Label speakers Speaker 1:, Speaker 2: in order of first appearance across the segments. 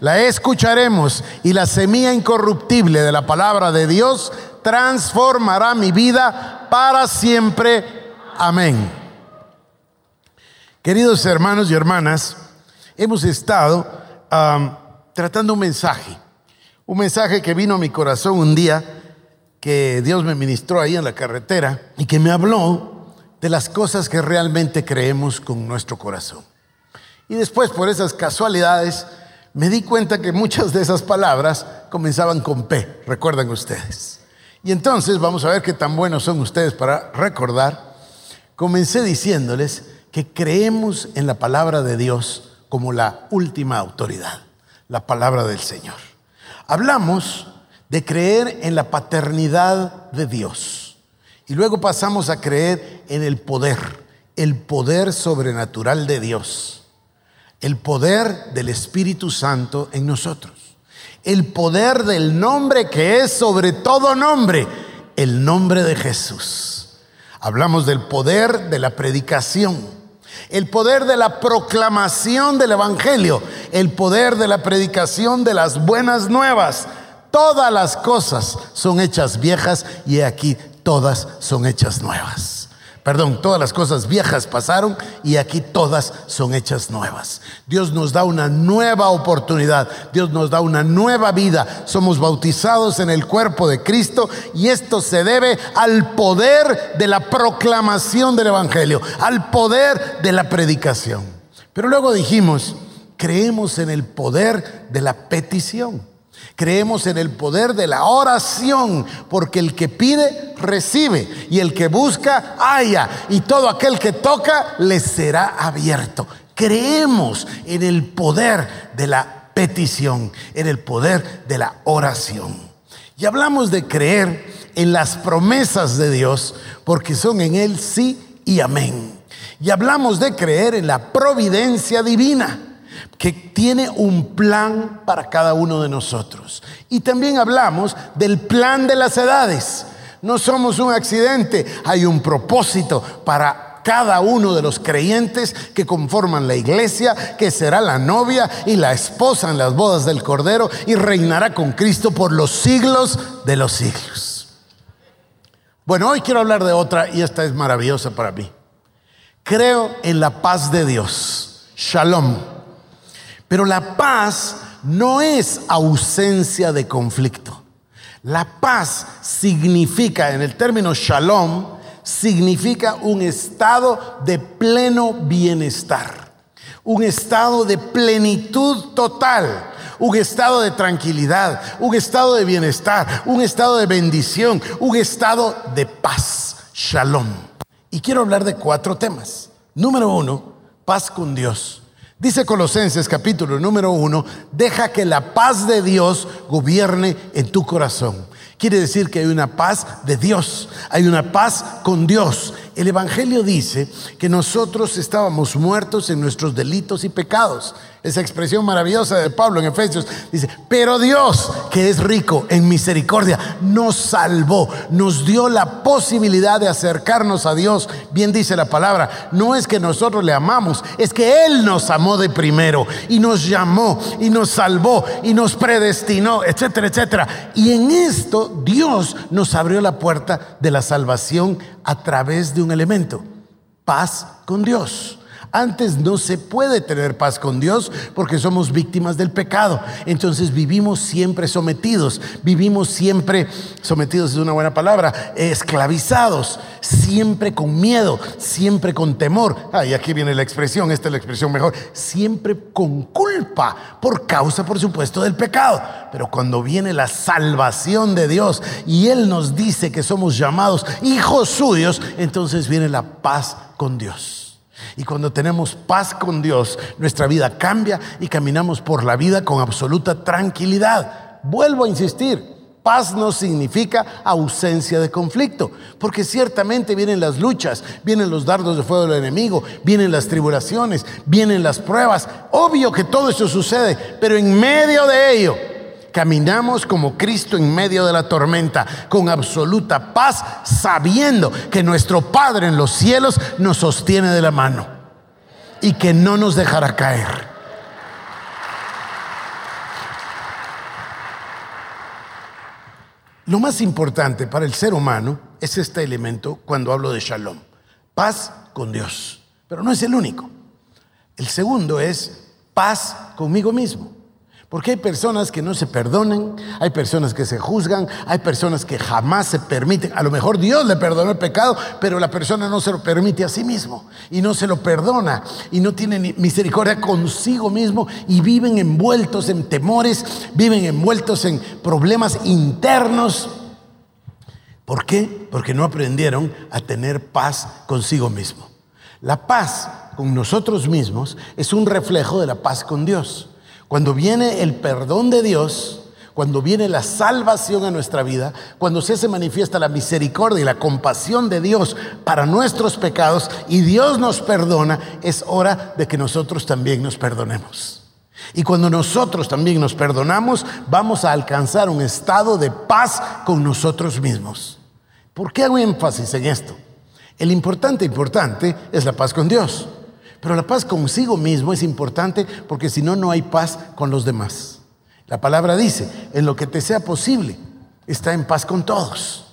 Speaker 1: la escucharemos y la semilla incorruptible de la palabra de Dios transformará mi vida para siempre. Amén. Queridos hermanos y hermanas, hemos estado tratando un mensaje, un mensaje que vino a mi corazón un día que Dios me ministró ahí en la carretera y que me habló de las cosas que realmente creemos con nuestro corazón. Y después, por esas casualidades, me di cuenta que muchas de esas palabras comenzaban con P, recuerdan ustedes. Y entonces vamos a ver qué tan buenos son ustedes para recordar. Comencé diciéndoles que creemos en la palabra de Dios como la última autoridad, la palabra del Señor. Hablamos de creer en la paternidad de Dios y luego pasamos a creer en el poder, el poder sobrenatural de Dios el poder del Espíritu Santo en nosotros. El poder del nombre que es sobre todo nombre, el nombre de Jesús. Hablamos del poder de la predicación, el poder de la proclamación del Evangelio, el poder de la predicación de las buenas nuevas. Todas las cosas son hechas viejas y aquí todas son hechas nuevas. Perdón, todas las cosas viejas pasaron y aquí todas son hechas nuevas. Dios nos da una nueva oportunidad, Dios nos da una nueva vida. Somos bautizados en el cuerpo de Cristo y esto se debe al poder de la proclamación del Evangelio, al poder de la predicación. Pero luego dijimos, creemos en el poder de la petición. Creemos en el poder de la oración, porque el que pide, recibe, y el que busca, haya, y todo aquel que toca, le será abierto. Creemos en el poder de la petición, en el poder de la oración. Y hablamos de creer en las promesas de Dios, porque son en Él sí y amén. Y hablamos de creer en la providencia divina que tiene un plan para cada uno de nosotros. Y también hablamos del plan de las edades. No somos un accidente, hay un propósito para cada uno de los creyentes que conforman la iglesia, que será la novia y la esposa en las bodas del Cordero y reinará con Cristo por los siglos de los siglos. Bueno, hoy quiero hablar de otra y esta es maravillosa para mí. Creo en la paz de Dios. Shalom. Pero la paz no es ausencia de conflicto. La paz significa, en el término shalom, significa un estado de pleno bienestar, un estado de plenitud total, un estado de tranquilidad, un estado de bienestar, un estado de bendición, un estado de paz, shalom. Y quiero hablar de cuatro temas. Número uno, paz con Dios. Dice Colosenses capítulo número uno, deja que la paz de Dios gobierne en tu corazón. Quiere decir que hay una paz de Dios, hay una paz con Dios. El Evangelio dice que nosotros estábamos muertos en nuestros delitos y pecados. Esa expresión maravillosa de Pablo en Efesios dice, pero Dios, que es rico en misericordia, nos salvó, nos dio la posibilidad de acercarnos a Dios. Bien dice la palabra, no es que nosotros le amamos, es que Él nos amó de primero y nos llamó y nos salvó y nos predestinó, etcétera, etcétera. Y en esto Dios nos abrió la puerta de la salvación a través de un elemento, paz con Dios. Antes no se puede tener paz con Dios porque somos víctimas del pecado. Entonces vivimos siempre sometidos, vivimos siempre sometidos es una buena palabra, esclavizados, siempre con miedo, siempre con temor. Ah, y aquí viene la expresión, esta es la expresión mejor, siempre con culpa por causa, por supuesto, del pecado. Pero cuando viene la salvación de Dios y Él nos dice que somos llamados hijos suyos, entonces viene la paz con Dios. Y cuando tenemos paz con Dios, nuestra vida cambia y caminamos por la vida con absoluta tranquilidad. Vuelvo a insistir, Paz no significa ausencia de conflicto, porque ciertamente vienen las luchas, vienen los dardos de fuego del enemigo, vienen las tribulaciones, vienen las pruebas. Obvio que todo eso sucede, pero en medio de ello caminamos como Cristo en medio de la tormenta, con absoluta paz, sabiendo que nuestro Padre en los cielos nos sostiene de la mano y que no nos dejará caer. Lo más importante para el ser humano es este elemento cuando hablo de shalom, paz con Dios. Pero no es el único. El segundo es paz conmigo mismo. Porque hay personas que no se perdonan, hay personas que se juzgan, hay personas que jamás se permiten. A lo mejor Dios le perdonó el pecado, pero la persona no se lo permite a sí mismo y no se lo perdona y no tiene misericordia consigo mismo y viven envueltos en temores, viven envueltos en problemas internos. ¿Por qué? Porque no aprendieron a tener paz consigo mismo. La paz con nosotros mismos es un reflejo de la paz con Dios. Cuando viene el perdón de Dios, cuando viene la salvación a nuestra vida, cuando se manifiesta la misericordia y la compasión de Dios para nuestros pecados y Dios nos perdona, es hora de que nosotros también nos perdonemos. Y cuando nosotros también nos perdonamos, vamos a alcanzar un estado de paz con nosotros mismos. ¿Por qué hago énfasis en esto? El importante, importante es la paz con Dios. Pero la paz consigo mismo es importante porque si no, no hay paz con los demás. La palabra dice, en lo que te sea posible, está en paz con todos.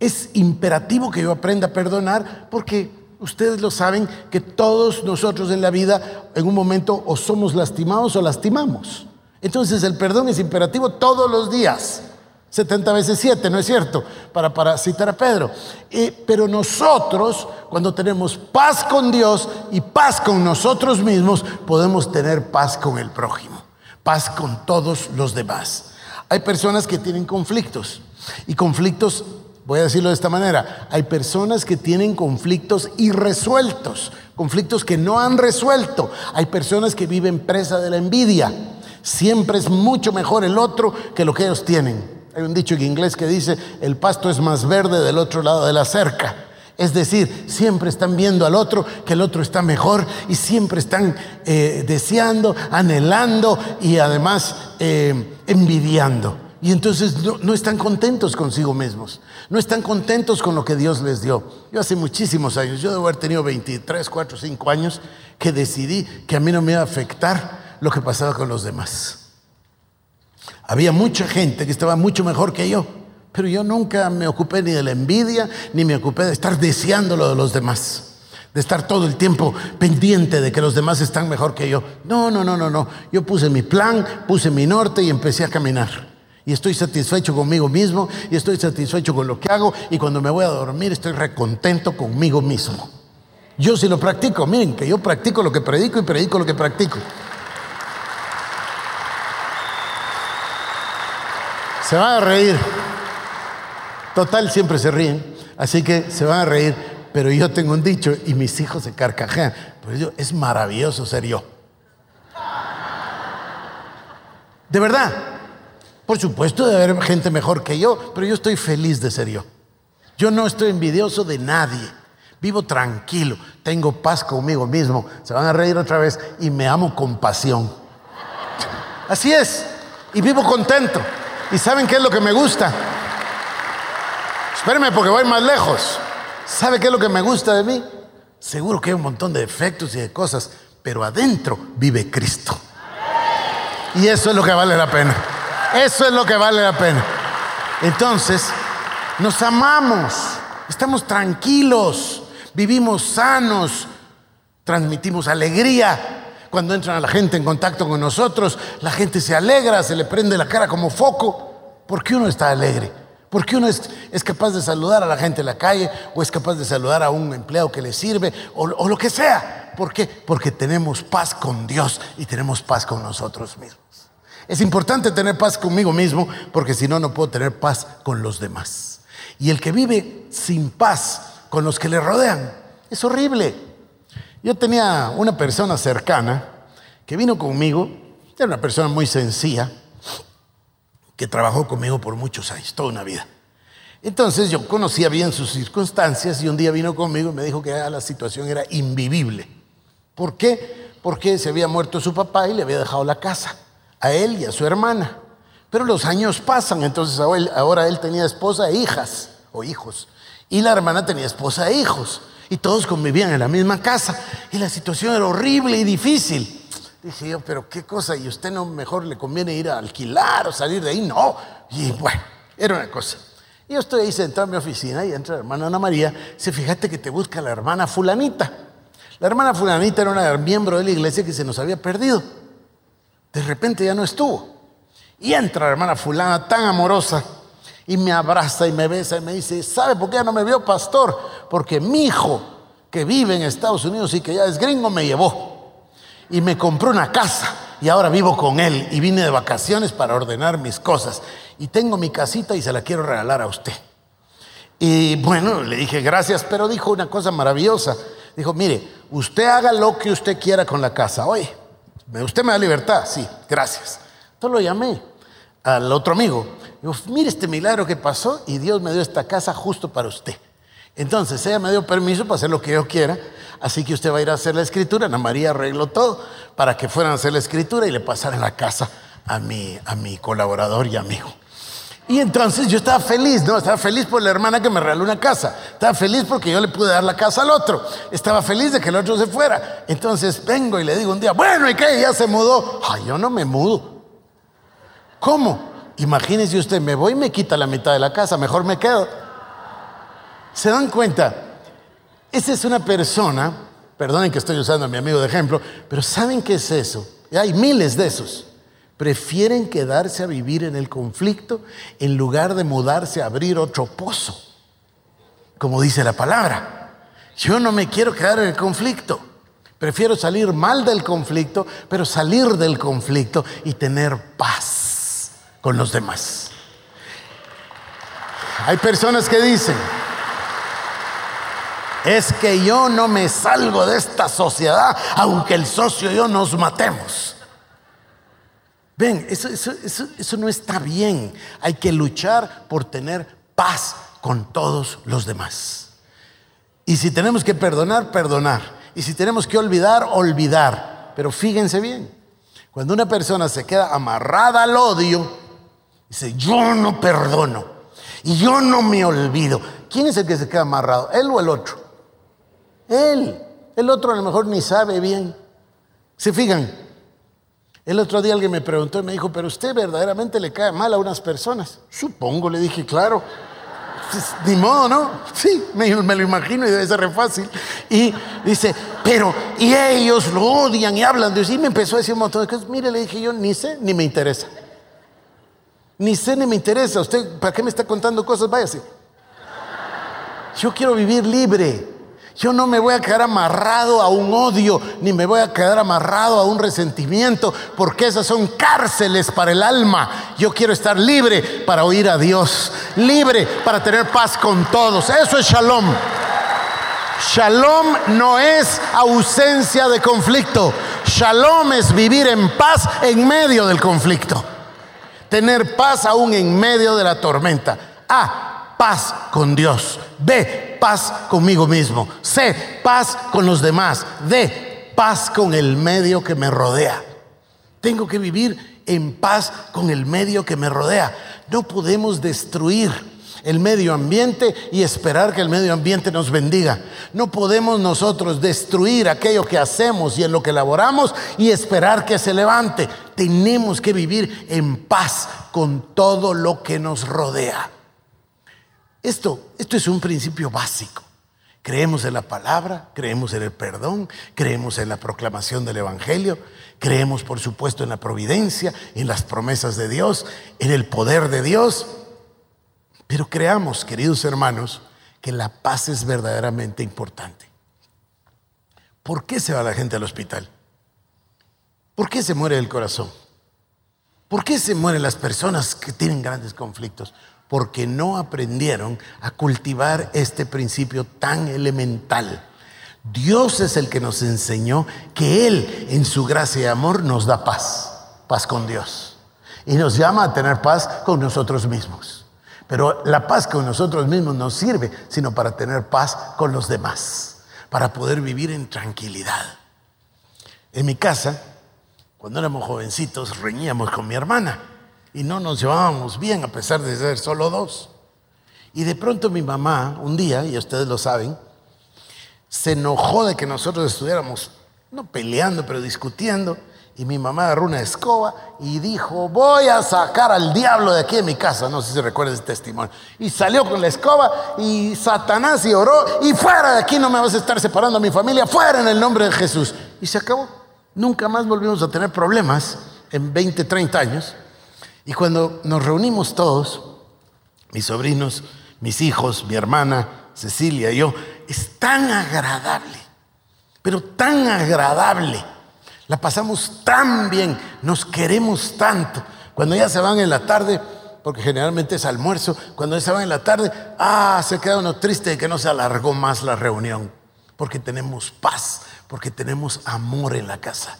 Speaker 1: Es imperativo que yo aprenda a perdonar porque ustedes lo saben que todos nosotros en la vida en un momento o somos lastimados o lastimamos. Entonces el perdón es imperativo todos los días. 70 veces 7, ¿no es cierto? Para, para citar a Pedro. pero nosotros, cuando tenemos paz con Dios y paz con nosotros mismos, podemos tener paz con el prójimo, paz con todos los demás. Hay personas que tienen conflictos y conflictos, voy a decirlo de esta manera, hay personas que tienen conflictos irresueltos, conflictos que no han resuelto. Hay personas que viven presa de la envidia. Siempre es mucho mejor el otro que lo que ellos tienen. Hay un dicho en inglés que dice, el pasto es más verde del otro lado de la cerca. Es decir, siempre están viendo al otro que el otro está mejor y siempre están eh, deseando, anhelando y además eh, envidiando. Y entonces no, no, están contentos consigo mismos, no están contentos con lo que Dios les dio. Yo hace muchísimos años, yo debo haber tenido 23, 4, 5 años, que decidí que a mí no me iba a afectar lo que pasaba con los demás. Había mucha gente que estaba mucho mejor que yo, pero yo nunca me ocupé ni de la envidia, ni me ocupé de estar deseando lo de los demás de estar todo el tiempo pendiente de que los demás están mejor que yo. No, no, no, no, no. Yo puse mi plan, puse mi norte y empecé a caminar. Y estoy satisfecho conmigo mismo y estoy satisfecho con lo que hago y cuando me voy a dormir estoy recontento conmigo mismo. Yo sí lo practico, miren que yo practico lo que predico y predico lo que practico. Se van a reír. Total, siempre se ríen. Así que se van a reír. Pero yo tengo un dicho y mis hijos se carcajean. Pero yo, es maravilloso ser yo. De verdad. Por supuesto debe haber gente mejor que yo, pero yo estoy feliz de ser yo. Yo no estoy envidioso de nadie. Vivo tranquilo, tengo paz conmigo mismo. Se van a reír otra vez y me amo con pasión. Así es. Y vivo contento. ¿Y saben qué es lo que me gusta? Espérenme porque voy más lejos. ¿Sabe qué es lo que me gusta de mí? Seguro que hay un montón de defectos y de cosas, pero adentro vive Cristo. Y eso es lo que vale la pena. Eso es lo que vale la pena. Entonces, nos amamos, estamos tranquilos, vivimos sanos, transmitimos alegría, cuando entran a la gente en contacto con nosotros, la gente se alegra, se le prende la cara como foco. ¿Por qué uno está alegre? ¿Por qué uno es, capaz de saludar a la gente en la calle o es capaz de saludar a un empleado que le sirve o, o lo que sea? ¿Por qué? Porque tenemos paz con Dios y tenemos paz con nosotros mismos. Es importante tener paz conmigo mismo porque si no, no puedo tener paz con los demás. Y el que vive sin paz con los que le rodean es horrible. Yo tenía una persona cercana que vino conmigo, era una persona muy sencilla, que trabajó conmigo por muchos años, toda una vida. Entonces yo conocía bien sus circunstancias y un día vino conmigo y me dijo que la situación era invivible. ¿Por qué? Porque se había muerto su papá y le había dejado la casa a él y a su hermana. Pero los años pasan, entonces ahora él tenía esposa e hijas o hijos. Y la hermana tenía esposa e hijos. Y todos convivían en la misma casa. Y la situación era horrible y difícil. Dije yo, pero qué cosa, y usted no mejor le conviene ir a alquilar o salir de ahí, no. Y bueno, era una cosa. Y yo estoy ahí sentado en mi oficina y entra la hermana Ana María, se fíjate que te busca la hermana fulanita. La hermana fulanita era una miembro de la iglesia que se nos había perdido. De repente ya no estuvo. Y entra la hermana fulana tan amorosa y me abraza y me besa y me dice, ¿sabe por qué ya no me vio pastor? Porque mi hijo que vive en Estados Unidos y que ya es gringo me llevó y me compró una casa y ahora vivo con él y vine de vacaciones para ordenar mis cosas y tengo mi casita y se la quiero regalar a usted. Y bueno, le dije gracias, pero dijo una cosa maravillosa. Dijo, mire, usted haga lo que usted quiera con la casa. Oye, ¿usted me da libertad? Sí, gracias. Entonces lo llamé al otro amigo. Mire este milagro que pasó y Dios me dio esta casa justo para usted. Entonces ella me dio permiso para hacer lo que yo quiera, así que usted va a ir a hacer la escritura. Ana María arregló todo para que fueran a hacer la escritura y le pasaran la casa a mi, a mi colaborador y amigo. Y entonces yo estaba feliz, ¿no? Estaba feliz por la hermana que me regaló una casa. Estaba feliz porque yo le pude dar la casa al otro. Estaba feliz de que el otro se fuera. Entonces vengo y le digo un día, bueno, ¿y qué? Ya se mudó. Ay, yo no me mudo. ¿Cómo? Imagínese usted, me voy y me quita la mitad de la casa, mejor me quedo. ¿Se dan cuenta? Esa es una persona, perdonen que estoy usando a mi amigo de ejemplo, pero ¿saben qué es eso? hay miles de esos. Prefieren quedarse a vivir en el conflicto en lugar de mudarse a abrir otro pozo, como dice la palabra. Yo no me quiero quedar en el conflicto. Prefiero salir mal del conflicto, pero salir del conflicto y tener paz con los demás. Hay personas que dicen, es que yo no me salgo de esta sociedad aunque el socio y yo nos matemos. Ven, eso, eso, no está bien. Hay que luchar por tener paz con todos los demás. Y si tenemos que perdonar, perdonar. Y si tenemos que olvidar, olvidar. Pero fíjense bien, cuando una persona se queda amarrada al odio, dice, yo no perdono y yo no me olvido. ¿Quién es el que se queda amarrado? ¿Él o el otro? Él. El otro a lo mejor ni sabe bien. ¿Se fijan? El otro día alguien me preguntó y me dijo, pero usted verdaderamente le cae mal a unas personas. Supongo, le dije, claro. Pues, ni modo, ¿no? Sí, me, lo imagino y debe ser re fácil. Y dice, pero, y ellos lo odian y hablan de eso. Y me empezó a decir un montón de cosas. Mire, le dije yo, ni sé ni me interesa. Ni sé ni me interesa. ¿Usted para qué me está contando cosas? Váyase. Yo quiero vivir libre. Yo no me voy a quedar amarrado a un odio, ni me voy a quedar amarrado a un resentimiento, porque esas son cárceles para el alma. Yo quiero estar libre para oír a Dios, libre para tener paz con todos. Eso es shalom. Shalom no es ausencia de conflicto. Shalom es vivir en paz en medio del conflicto. Tener paz aún en medio de la tormenta. A, paz con Dios. B, paz conmigo mismo. C, paz con los demás. D, paz con el medio que me rodea. Tengo que vivir en paz con el medio que me rodea. No podemos destruir el medio ambiente y esperar que el medio ambiente nos bendiga. No podemos nosotros destruir aquello que hacemos y en lo que laboramos y esperar que se levante. Tenemos que vivir en paz con todo lo que nos rodea. Esto, esto es un principio básico. Creemos en la palabra, creemos en el perdón, creemos en la proclamación del Evangelio, creemos por supuesto en la providencia, en las promesas de Dios, en el poder de Dios. Pero creamos, queridos hermanos, que la paz es verdaderamente importante. ¿Por qué se va la gente al hospital? ¿Por qué se muere el corazón? ¿Por qué se mueren las personas que tienen grandes conflictos? Porque no aprendieron a cultivar este principio tan elemental. Dios es el que nos enseñó que Él en su gracia y amor nos da paz, paz con Dios. Y nos llama a tener paz con nosotros mismos. Pero la paz con nosotros mismos no sirve, sino para tener paz con los demás, para poder vivir en tranquilidad. En mi casa, cuando éramos jovencitos, reñíamos con mi hermana y no nos llevábamos bien a pesar de ser solo dos. Y de pronto mi mamá, un día, y ustedes lo saben, se enojó de que nosotros estuviéramos, no peleando, pero discutiendo. Y mi mamá agarró una escoba y dijo, voy a sacar al diablo de aquí de mi casa. No sé si recuerdas ese testimonio. Y salió con la escoba y Satanás y oró, y fuera de aquí no me vas a estar separando a mi familia, fuera en el nombre de Jesús. Y se acabó. Nunca más volvimos a tener problemas en 20, 30 años. Y cuando nos reunimos todos, mis sobrinos, mis hijos, mi hermana, Cecilia y yo, es tan agradable, pero tan agradable. La pasamos tan bien, nos queremos tanto. Cuando ya se van en la tarde, porque generalmente es almuerzo, cuando ya se van en la tarde, ah, se queda uno triste de que no se alargó más la reunión, porque tenemos paz, porque tenemos amor en la casa,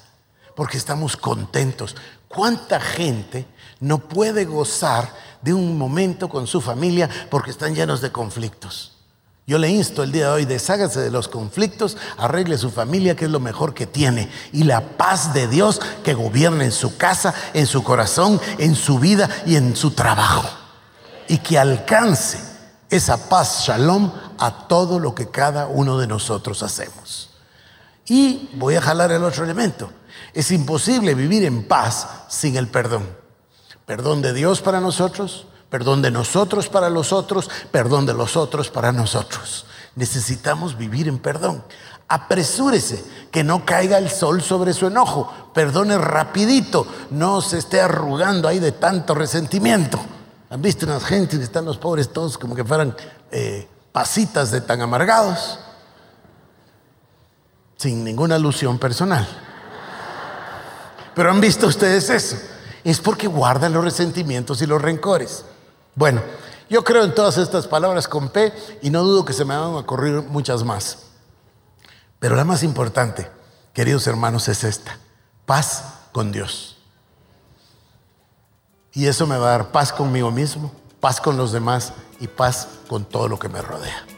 Speaker 1: porque estamos contentos. ¿Cuánta gente no puede gozar de un momento con su familia porque están llenos de conflictos? Yo le insto el día de hoy, deshágase de los conflictos, arregle su familia, que es lo mejor que tiene, y la paz de Dios que gobierna en su casa, en su corazón, en su vida y en su trabajo. Y que alcance esa paz, shalom, a todo lo que cada uno de nosotros hacemos. Y voy a jalar el otro elemento. Es imposible vivir en paz sin el perdón. Perdón de Dios para nosotros, perdón de nosotros para los otros, perdón de los otros para nosotros. Necesitamos vivir en perdón. Apresúrese, que no caiga el sol sobre su enojo. Perdone rapidito, no se esté arrugando ahí de tanto resentimiento. ¿Han visto unas gentes que están los pobres todos como que fueran eh, pasitas de tan amargados? Sin ninguna alusión personal. Pero han visto ustedes eso. Es porque guardan los resentimientos y los rencores. Bueno, yo creo en todas estas palabras con P y no dudo que se me van a ocurrir muchas más. Pero la más importante, queridos hermanos, es esta. Paz con Dios. Y eso me va a dar paz conmigo mismo, paz con los demás y paz con todo lo que me rodea.